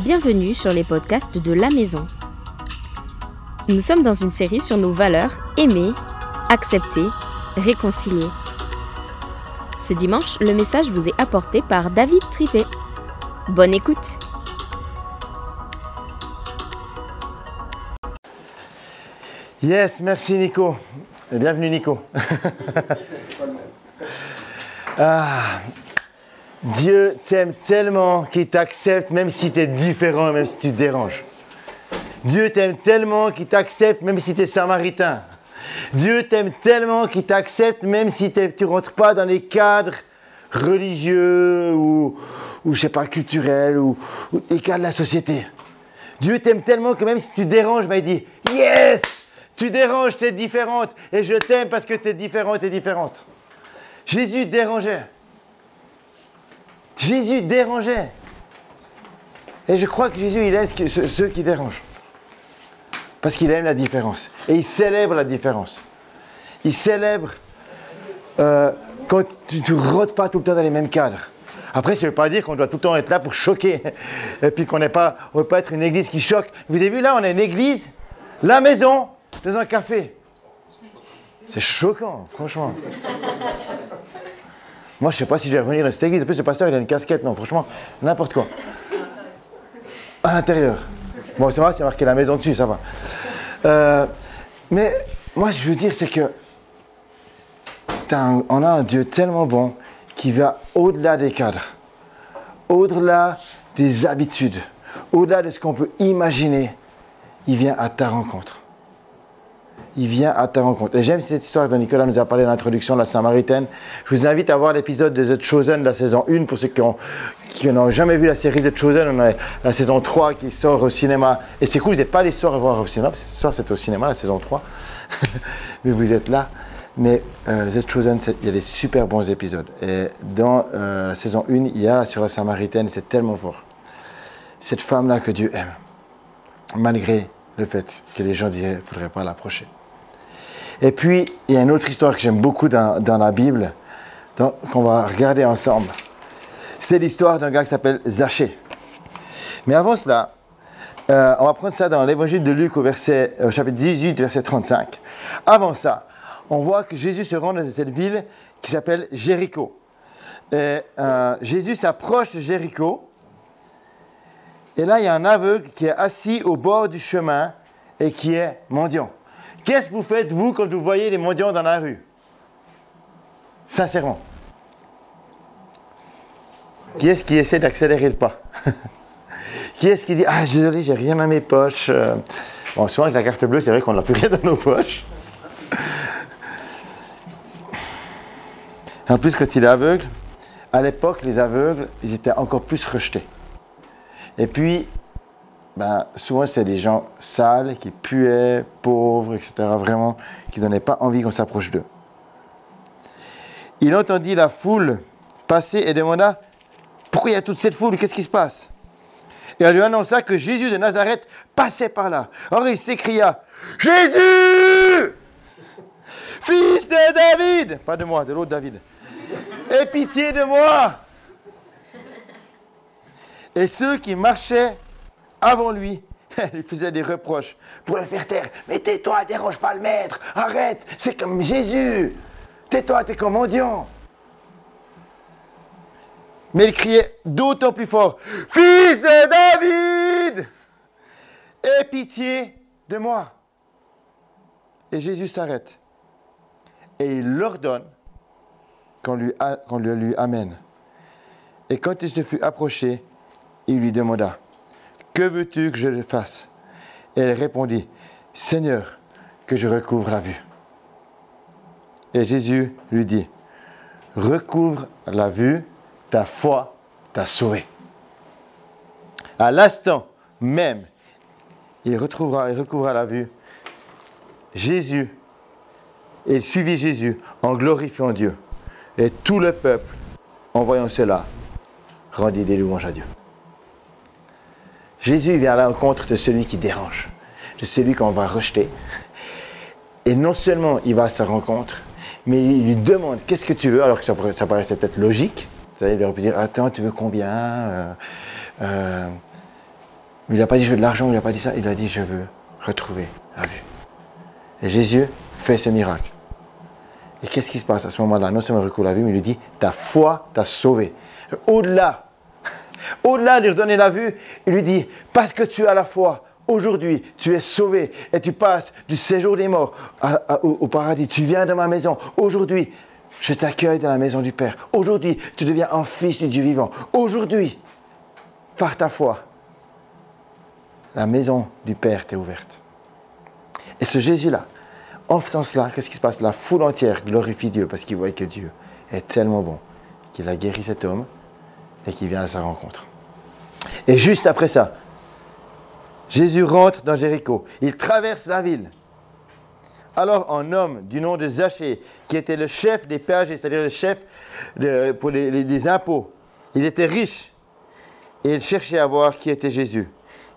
Bienvenue sur les podcasts de la maison. Nous sommes dans une série sur nos valeurs aimer, accepter, réconcilier. Ce dimanche, le message vous est apporté par David Tripet. Bonne écoute Yes, merci Nico. Et bienvenue Nico. Ah, Dieu t'aime tellement qu'il t'accepte même si tu es différent, même si tu te déranges. Dieu t'aime tellement qu'il t'accepte même si tu es samaritain. Dieu t'aime tellement qu'il t'accepte même si tu rentres pas dans les cadres religieux ou, ou je sais pas, culturels ou, ou les cadres de la société. Dieu t'aime tellement que même si tu déranges, ben, il dit Yes Tu déranges, tu es différente. Et je t'aime parce que tu es différente et différente. Jésus dérangeait. Jésus dérangeait. Et je crois que Jésus, il aime ceux, qui dérangent. Parce qu'il aime la différence. Et il célèbre la différence. Il célèbre euh, quand tu ne rôdes pas tout le temps dans les mêmes cadres. Après, ça ne veut pas dire qu'on doit tout le temps être là pour choquer. Et puis qu'on pas, ne veut pas être une église qui choque. Vous avez vu, là, on a une église, la maison, dans un café. C'est choquant, franchement. Moi, je sais pas si je vais revenir dans cette église. En plus, le pasteur, il a une casquette. Non, franchement, n'importe quoi. À l'intérieur. Bon, c'est vrai, c'est marqué la maison dessus, ça va. Euh, mais moi, je veux dire, c'est que on a un Dieu tellement bon qui va au-delà des cadres, au-delà des habitudes, au-delà de ce qu'on peut imaginer. Il vient à ta rencontre. Il vient à ta rencontre. Et j'aime cette histoire dont Nicolas nous a parlé dans l'introduction de la Samaritaine. Je vous invite à voir l'épisode de The Chosen de la saison 1 pour ceux qui ont- qui n'ont jamais vu la série The Chosen. On a la saison 3 qui sort au cinéma. Et c'est cool, vous n'êtes pas les soirs à voir au cinéma, parce que ce soir c'était au cinéma, la saison 3. Mais vous êtes là. Mais euh, The Chosen, c'est- il y a des super bons épisodes. Et dans euh, la saison 1, il y a sur la Samaritaine, c'est tellement fort. Cette femme-là que Dieu aime, malgré le fait que les gens disaient qu'il ne faudrait pas l'approcher. Et puis, il y a une autre histoire que j'aime beaucoup dans, la Bible, qu'on va regarder ensemble. C'est l'histoire d'un gars qui s'appelle Zachée. Mais avant cela, euh, on va prendre ça dans l'évangile de Luc au, au chapitre 18, verset 35. Avant ça, on voit que Jésus se rend dans cette ville qui s'appelle Jéricho. Euh, Jésus s'approche de Jéricho. Et là, il y a un aveugle qui est assis au bord du chemin et qui est mendiant. Qu'est-ce que vous faites, vous, quand vous voyez les mendiants dans la rue? Sincèrement. Qui est-ce qui essaie d'accélérer le pas? Qui est-ce qui dit Ah, désolé, j'ai rien dans mes poches Euh, Bon, souvent avec la carte bleue, c'est vrai qu'on n'a plus rien dans nos poches. En plus, quand il est aveugle, à l'époque, les aveugles, ils étaient encore plus rejetés. Et puis, ben, souvent, c'est des gens sales, qui puaient, pauvres, etc., vraiment, qui ne donnaient pas envie qu'on s'approche d'eux. Il entendit la foule passer et demanda Pourquoi il y a toute cette foule? Qu'est-ce qui se passe Et on lui annonça que Jésus de Nazareth passait par là. Alors il s'écria Jésus Fils de David Pas de moi, de l'autre David. Aie pitié de moi Et ceux qui marchaient avant lui lui faisaient des reproches pour le faire taire. Mais tais-toi, dérange pas le maître, arrête, c'est comme Jésus. Tais-toi, t'es comme. Mais il criait d'autant plus fort Fils de David Aie pitié de moi. Et Jésus s'arrête et il leur donne qu'on lui, lui amène. Et quand il se fut approché, il lui demanda Que veux-tu que je fasse? Elle répondit Seigneur, que je recouvre la vue. Et Jésus lui dit Recouvre la vue, ta foi t'a sauvé. À l'instant même, il retrouvera et recouvra la vue. Jésus, et il suivit Jésus en glorifiant Dieu. Et tout le peuple, en voyant cela, rendit des louanges à Dieu. Jésus vient à la rencontre de celui qui dérange, de celui qu'on va rejeter. Et non seulement il va à sa rencontre, mais il lui demande qu'est-ce que tu veux, alors que ça, ça paraissait peut-être logique. Il aurait pu dire Attends, tu veux combien? Euh, euh, Il n'a pas dit je veux de l'argent, il n'a pas dit ça, il a dit je veux retrouver la vue. Et Jésus fait ce miracle. Et qu'est-ce qui se passe à ce moment-là? Non seulement il recouvre la vue, mais il lui dit ta foi t'a sauvé. Au-delà, au-delà de lui redonner la vue, il lui dit parce que tu as la foi, aujourd'hui tu es sauvé et tu passes du séjour des morts au, paradis. Tu viens de ma maison. Aujourd'hui, je t'accueille dans la maison du Père. Aujourd'hui, tu deviens un fils du Dieu vivant. Aujourd'hui, par ta foi, la maison du Père t'est ouverte. Et ce Jésus-là, en faisant cela, qu'est-ce qui se passe? La foule entière glorifie Dieu parce qu'il voit que Dieu est tellement bon qu'il a guéri cet homme et qu'il vient à sa rencontre. Et juste après ça, Jésus rentre dans Jéricho. Il traverse la ville. Alors un homme du nom de Zachée, qui était le chef des péagers, c'est-à-dire le chef pour les, des impôts, il était riche et il cherchait à voir qui était Jésus.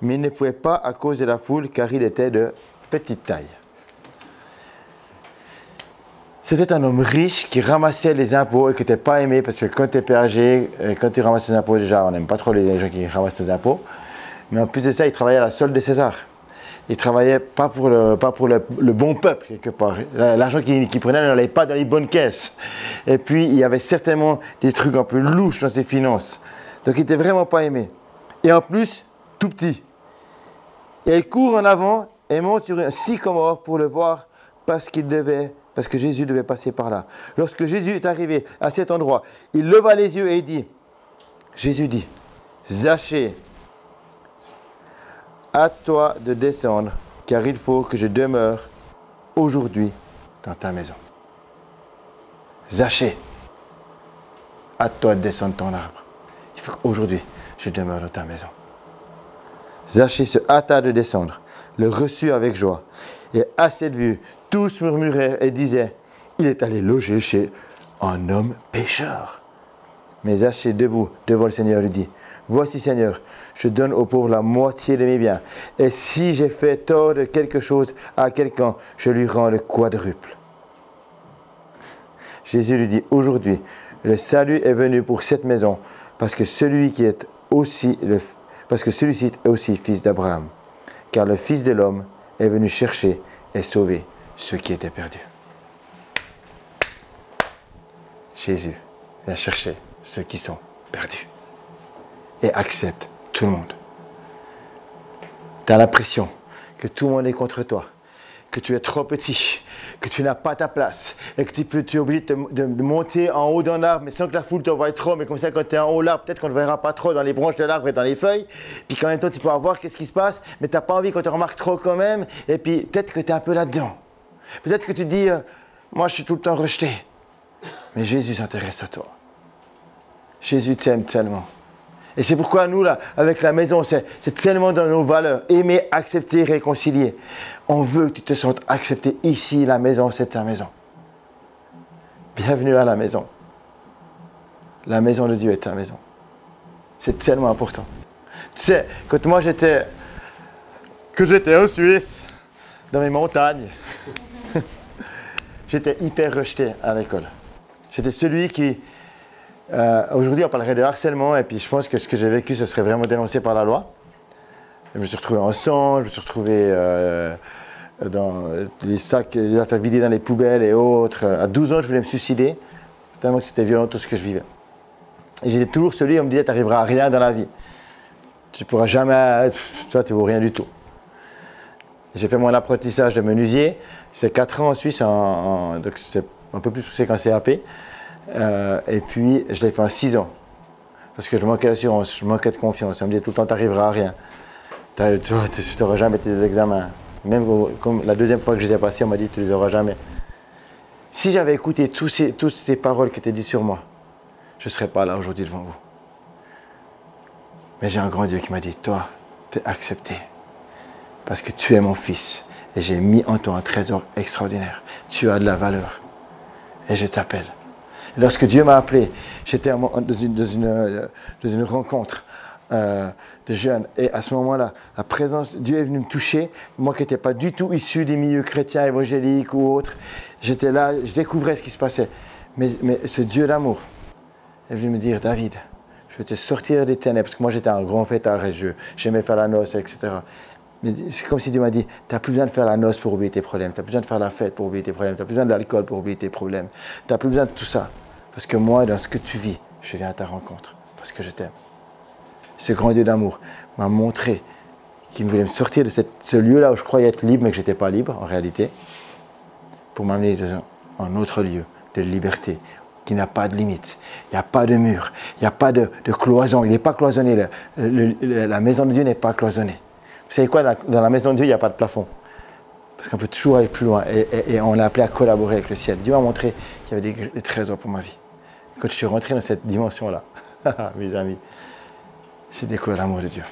Mais il ne pouvait pas à cause de la foule car il était de petite taille. C'était un homme riche qui ramassait les impôts et qui n'était pas aimé parce que quand tu es péagé, quand tu ramasses les impôts, déjà, on n'aime pas trop les gens qui ramassent les impôts. Mais en plus de ça, il travaillait à la solde de César. Il travaillait pas pour le, bon peuple, quelque part. L'argent qu'il prenait n'allait pas dans les bonnes caisses. Et puis, il y avait certainement des trucs un peu louches dans ses finances. Donc, il n'était vraiment pas aimé. Et en plus, tout petit. Et il court en avant et monte sur un sycomore pour le voir parce qu'il devait parce que Jésus devait passer par là. Lorsque Jésus est arrivé à cet endroit, il leva les yeux et dit, Jésus dit, Zachée, à toi de descendre, car il faut que je demeure aujourd'hui dans ta maison. Zachée, à toi de descendre ton arbre. Il faut qu'aujourd'hui je demeure dans ta maison. Zachée se hâta de descendre, le reçut avec joie. Et à cette vue, tous murmuraient et disaient, il est allé loger chez un homme pécheur. Mais Zachée, debout devant le Seigneur, lui dit, Voici Seigneur, je donne aux pauvres la moitié de mes biens. Et si j'ai fait tort de quelque chose à quelqu'un, je lui rends le quadruple. Jésus lui dit, aujourd'hui, le salut est venu pour cette maison, parce que celui qui est aussi le, parce que celui-ci est aussi fils d'Abraham. Car le Fils de l'homme est venu chercher et sauver ceux qui étaient perdus. Jésus vient chercher ceux qui sont perdus et accepte tout le monde. Tu as l'impression que tout le monde est contre toi, que tu es trop petit, que tu n'as pas ta place et que tu, es obligé de, monter en haut d'un arbre, mais sans que la foule te voie trop. Mais comme ça, quand tu es en haut l'arbre, peut-être qu'on ne verra pas trop dans les branches de l'arbre et dans les feuilles. Puis quand même temps, tu peux voir qu'est-ce qui se passe, mais tu n'as pas envie qu'on te remarque trop quand même. Et puis peut-être que tu es un peu là-dedans. Peut-être que tu dis, euh, moi je suis tout le temps rejeté. Mais Jésus s'intéresse à toi. Jésus t'aime tellement. Et c'est pourquoi nous, là, avec la maison, c'est tellement dans nos valeurs. Aimer, accepter, réconcilier. On veut que tu te sentes accepté ici, la maison, c'est ta maison. Bienvenue à la maison. La maison de Dieu est ta maison. C'est tellement important. Tu sais, quand moi j'étais, que j'étais en Suisse, dans mes montagnes, j'étais hyper rejeté à l'école. J'étais celui qui, euh, aujourd'hui, on parlerait de harcèlement, et puis je pense que ce que j'ai vécu, ce serait vraiment dénoncé par la loi. Je me suis retrouvé en sang, je me suis retrouvé euh, dans les sacs, les affaires vidées dans les poubelles et autres. À 12 ans, je voulais me suicider, tellement que c'était violent tout ce que je vivais. Et j'étais toujours celui, on me disait, tu n'arriveras à rien dans la vie. Tu ne pourras jamais, toi, tu ne vaux rien du tout. J'ai fait mon apprentissage de menuisier. C'est 4 ans en Suisse, donc c'est un peu plus poussé qu'en CAP. Euh, et puis, je l'ai fait en 6 ans. Parce que je manquais d'assurance, je manquais de confiance. On me disait tout le temps, tu n'arriveras à rien. Tu n'auras jamais tes examens. Même la deuxième fois que je les ai passés, on m'a dit, tu les auras jamais. Si j'avais écouté toutes ces paroles qui étaient dites sur moi, je ne serais pas là aujourd'hui devant vous. Mais j'ai un grand Dieu qui m'a dit, toi, tu es accepté. Parce que tu es mon fils. Et j'ai mis en toi un trésor extraordinaire. Tu as de la valeur. Et je t'appelle. Lorsque Dieu m'a appelé, j'étais euh, dans une, rencontre euh, de jeunes. Et à ce moment-là, la présence Dieu est venue me toucher. Moi qui n'étais pas du tout issu des milieux chrétiens, évangéliques ou autres, j'étais là, je découvrais ce qui se passait. Mais, mais ce Dieu d'amour est venu me dire, David, Je vais te sortir des ténèbres. Parce que moi, j'étais un grand fêtard et j'aimais faire la noce, etc. C'est comme si Dieu m'a dit, tu n'as plus besoin de faire la noce pour oublier tes problèmes. Tu n'as plus besoin de faire la fête pour oublier tes problèmes. Tu n'as plus besoin de l'alcool pour oublier tes problèmes. Tu n'as plus besoin de tout ça. Parce que moi, dans ce que tu vis, je viens à ta rencontre. Parce que je t'aime. Ce grand Dieu d'amour m'a montré qu'il voulait me sortir de ce lieu-là où je croyais être libre, mais que je n'étais pas libre en réalité, pour m'amener dans un autre lieu de liberté, qui n'a pas de limite. Il n'y a pas de mur, il n'y a pas de, cloison, il n'est pas cloisonné. la maison de Dieu n'est pas cloisonnée. Vous savez quoi, dans la maison de Dieu, il n'y a pas de plafond. Parce qu'on peut toujours aller plus loin. Et, on l'a appelé à collaborer avec le ciel. Dieu m'a montré qu'il y avait des, trésors pour ma vie. Quand je suis rentré dans cette dimension-là, mes amis, j'ai découvert l'amour de Dieu.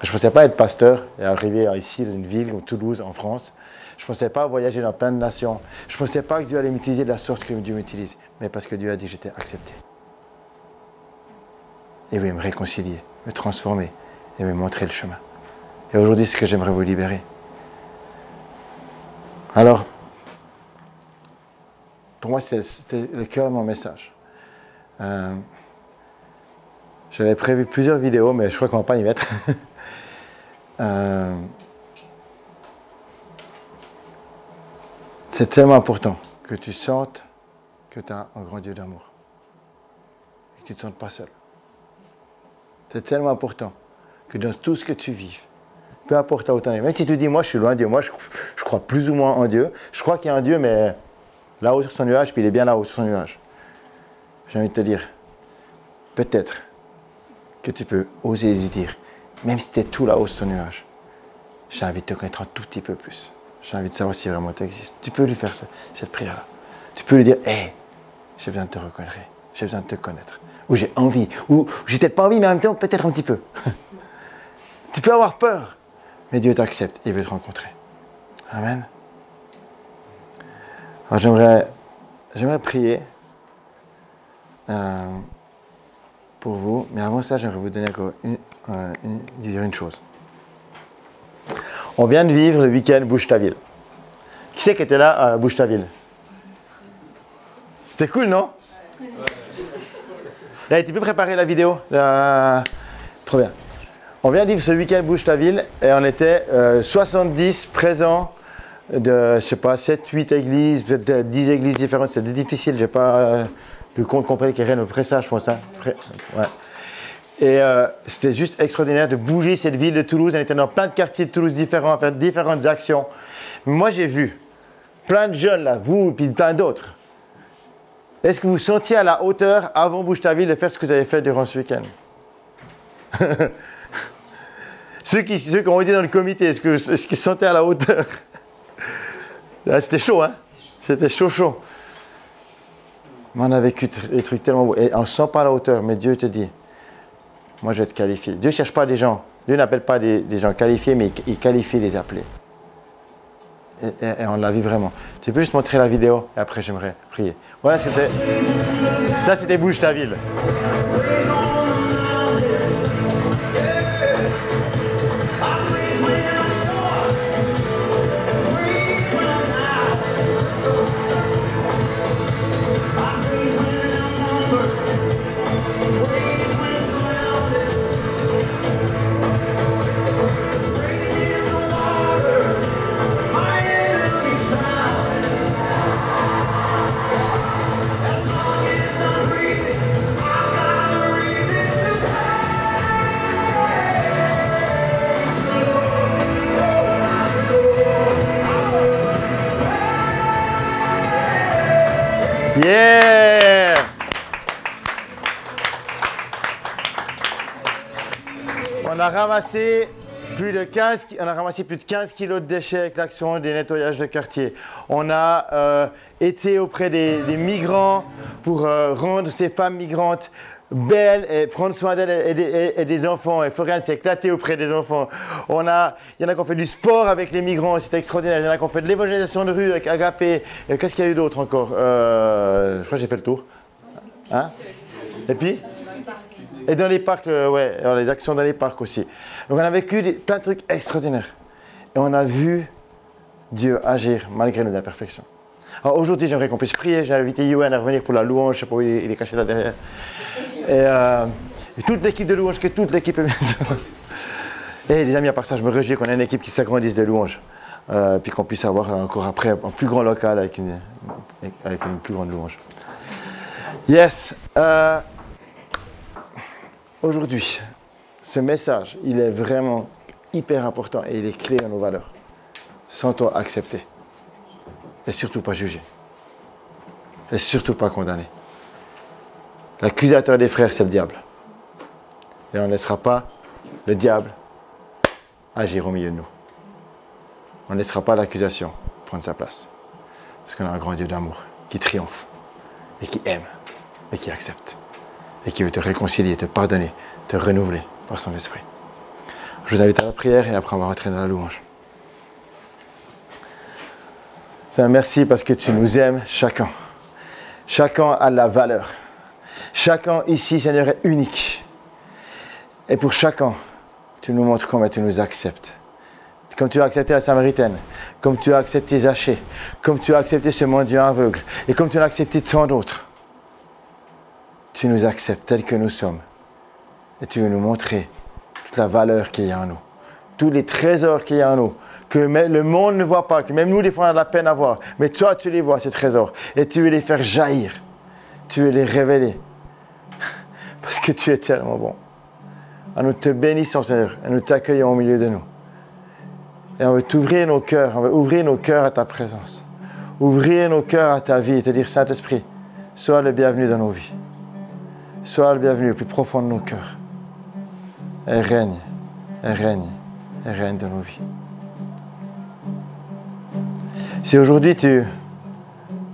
Je ne pensais pas être pasteur et arriver ici dans une ville comme Toulouse, en France. Je ne pensais pas voyager dans plein de nations. Je ne pensais pas que Dieu allait m'utiliser de la sorte que Dieu m'utilise. Mais parce que Dieu a dit que j'étais accepté. Et voulait me réconcilier, me transformer et me montrer le chemin. Et aujourd'hui, c'est ce que j'aimerais vous libérer. Alors, pour moi, c'était le cœur de mon message. Euh, j'avais prévu plusieurs vidéos, mais je crois qu'on ne va pas y mettre. Euh, c'est tellement important que tu sentes que tu as un grand Dieu d'amour. Et que tu ne te sentes pas seul. C'est tellement important que dans tout ce que tu vis, peu importe là où tu en es, même si tu dis, moi je suis loin de Dieu, moi je, je crois plus ou moins en Dieu, je crois qu'il y a un Dieu, mais là-haut sur son nuage, puis il est bien là-haut sur son nuage. J'ai envie de te dire, peut-être que tu peux oser lui dire, même si tu es tout là-haut sur ton nuage, j'ai envie de te connaître un tout petit peu plus. J'ai envie de savoir si vraiment tu existes. Tu peux lui faire cette prière-là. Tu peux lui dire, hé, j'ai besoin de te reconnaître, j'ai besoin de te connaître. Ou j'ai envie, ou j'ai peut-être pas envie, mais en même temps, peut-être un petit peu. tu peux avoir peur, mais Dieu t'accepte, il veut te rencontrer. Amen. Alors j'aimerais, j'aimerais prier euh, pour vous, mais avant ça, j'aimerais vous donner encore une, euh, dire une chose. On vient de vivre le week-end Bouche ta ville. Qui c'est qui était là à Bouche ta ville C'était cool, non? Là, tu peux préparer la vidéo? Trop bien. On vient de vivre ce week-end Bouche ta ville et on était 70 euh, présents de, je sais pas, 7, 8 églises, peut-être 10 églises différentes. C'était difficile, j'ai pas euh, le compte complet qui est rien de près ça, je pense. Hein. Ouais. Et euh, c'était juste extraordinaire de bouger cette ville de Toulouse. On était dans plein de quartiers de Toulouse différents, à faire différentes actions. Moi, j'ai vu plein de jeunes là, vous et puis plein d'autres. Est-ce que vous sentiez à la hauteur, avant Bouge ta ville, de faire ce que vous avez fait durant ce week-end? ceux, qui, ceux qui ont été dans le comité, est-ce qu'ils est se sentaient à la hauteur? Ah, C'était chaud, hein? C'était chaud, chaud. Mais on a vécu des trucs tellement beaux. Et on ne sent pas à la hauteur, mais Dieu te dit, moi je vais te qualifier. Dieu ne cherche pas des gens. Dieu n'appelle pas des, gens qualifiés, mais il, qualifie les appelés. Et, on l'a vu vraiment. Tu peux juste montrer la vidéo et après j'aimerais prier. Voilà, c'était. Ça, c'était Bouge ta ville. Yeah! On a ramassé plus de 15, on de 15 kilos de déchets avec l'action des nettoyages de quartier. On a euh, été auprès des, migrants pour euh, rendre ces femmes migrantes belle et prendre soin d'elle et, des enfants. Et Florian s'est éclaté auprès des enfants. On a, il y en a qui ont fait du sport avec les migrants, c'était extraordinaire. Il y en a qui ont fait de l'évangélisation de rue avec Agapé. Qu'est-ce qu'il y a eu d'autre encore? Euh, Je crois que j'ai fait le tour. Hein? Et puis? Et dans les parcs, euh, ouais, les actions dans les parcs aussi. Donc on a vécu plein de trucs extraordinaires. Et on a vu Dieu agir malgré nos imperfections. Alors aujourd'hui, j'aimerais qu'on puisse prier. J'ai invité Yoann à revenir pour la louange. Je sais pas où il est caché là derrière. Et euh, toute l'équipe de louange, que toute l'équipe Et les amis, à part ça, je me réjouis qu'on ait une équipe qui s'agrandisse de louange. Euh, puis qu'on puisse avoir encore après un plus grand local avec une, avec une plus grande louange. Yes. Euh, aujourd'hui, ce message, il est vraiment hyper important et il est clé dans nos valeurs. Sans toi accepter. Et surtout pas juger. Et surtout pas condamner. L'accusateur des frères, c'est le diable. Et on ne laissera pas le diable agir au milieu de nous. On ne laissera pas l'accusation prendre sa place. Parce qu'on a un grand Dieu d'amour qui triomphe et qui aime et qui accepte et qui veut te réconcilier, te pardonner, te renouveler par son esprit. Je vous invite à la prière et après on va rentrer dans la louange. Merci parce que tu nous aimes chacun. Chacun a la valeur. Chacun ici, Seigneur, est unique. Et pour chacun, tu nous montres comment tu nous acceptes. Comme tu as accepté la Samaritaine, comme tu as accepté Zachée, comme tu as accepté ce mendiant aveugle, et comme tu as accepté tant d'autres. Tu nous acceptes tels que nous sommes. Et tu veux nous montrer toute la valeur qu'il y a en nous, tous les trésors qu'il y a en nous, que le monde ne voit pas, que même nous, des fois, on a la peine à voir. Mais toi, tu les vois, ces trésors. Et tu veux les faire jaillir. Tu veux les révéler. Que tu es tellement bon. Nous te bénissons, Seigneur, et nous t'accueillons au milieu de nous. Et on veut t'ouvrir nos cœurs, on veut ouvrir nos cœurs à ta présence. Ouvrir nos cœurs à ta vie et te dire, Saint-Esprit, sois le bienvenu dans nos vies. Sois le bienvenu au plus profond de nos cœurs. Et règne, et règne, et règne dans nos vies. Si aujourd'hui tu,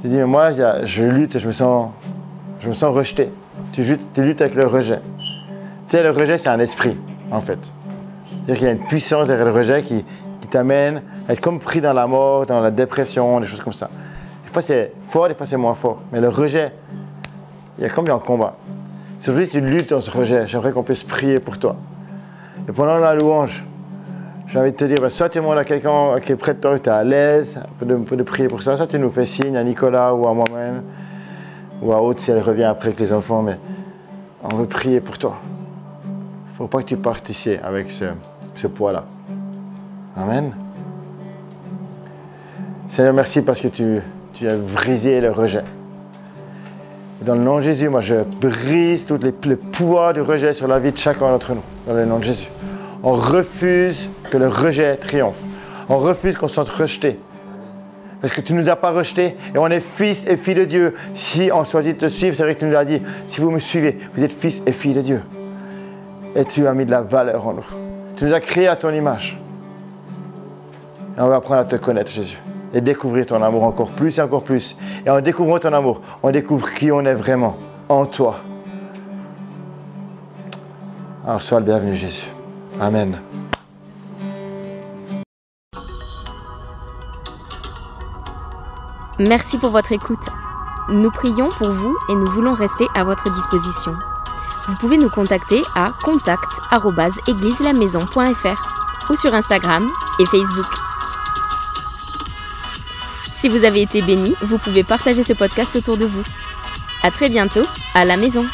tu dis, mais moi, je lutte, je me sens, je me sens rejeté. Tu, tu luttes avec le rejet. Tu sais, le rejet, c'est un esprit, en fait. C'est-à-dire qu'il y a une puissance derrière le rejet qui, qui t'amène à être comme pris dans la mort, dans la dépression, des choses comme ça. Des fois, c'est fort, des fois, c'est moins fort. Mais le rejet, il y a comme un combat. Si aujourd'hui tu luttes dans ce rejet, j'aimerais qu'on puisse prier pour toi. Et pendant la louange, j'ai envie de te dire, bah, soit tu demandes à quelqu'un qui est près de toi, tu es à l'aise pour de, prier pour ça, soit tu nous fais signe à Nicolas ou à moi-même, ou à Haute si elle revient après avec les enfants, mais on veut prier pour toi. Il ne faut pas que tu partes ici avec ce, poids-là. Amen. Seigneur, merci parce que tu, tu as brisé le rejet. Dans le nom de Jésus, moi je brise tout les, le pouvoir du rejet sur la vie de chacun d'entre nous. Dans le nom de Jésus. On refuse que le rejet triomphe. On refuse qu'on se sente rejeté. Parce que tu ne nous as pas rejetés et on est fils et filles de Dieu. Si on choisit de te suivre, c'est vrai que tu nous as dit, si vous me suivez, vous êtes fils et filles de Dieu. Et tu as mis de la valeur en nous. Tu nous as créés à ton image. Et on va apprendre à te connaître, Jésus. Et découvrir ton amour encore plus et encore plus. Et en découvrant ton amour, on découvre qui on est vraiment en toi. Alors sois le bienvenu, Jésus. Amen. Merci pour votre écoute. Nous prions pour vous et nous voulons rester à votre disposition. Vous pouvez nous contacter à contact@égliselamaison.fr ou sur Instagram et Facebook. Si vous avez été béni, vous pouvez partager ce podcast autour de vous. À très bientôt à la maison.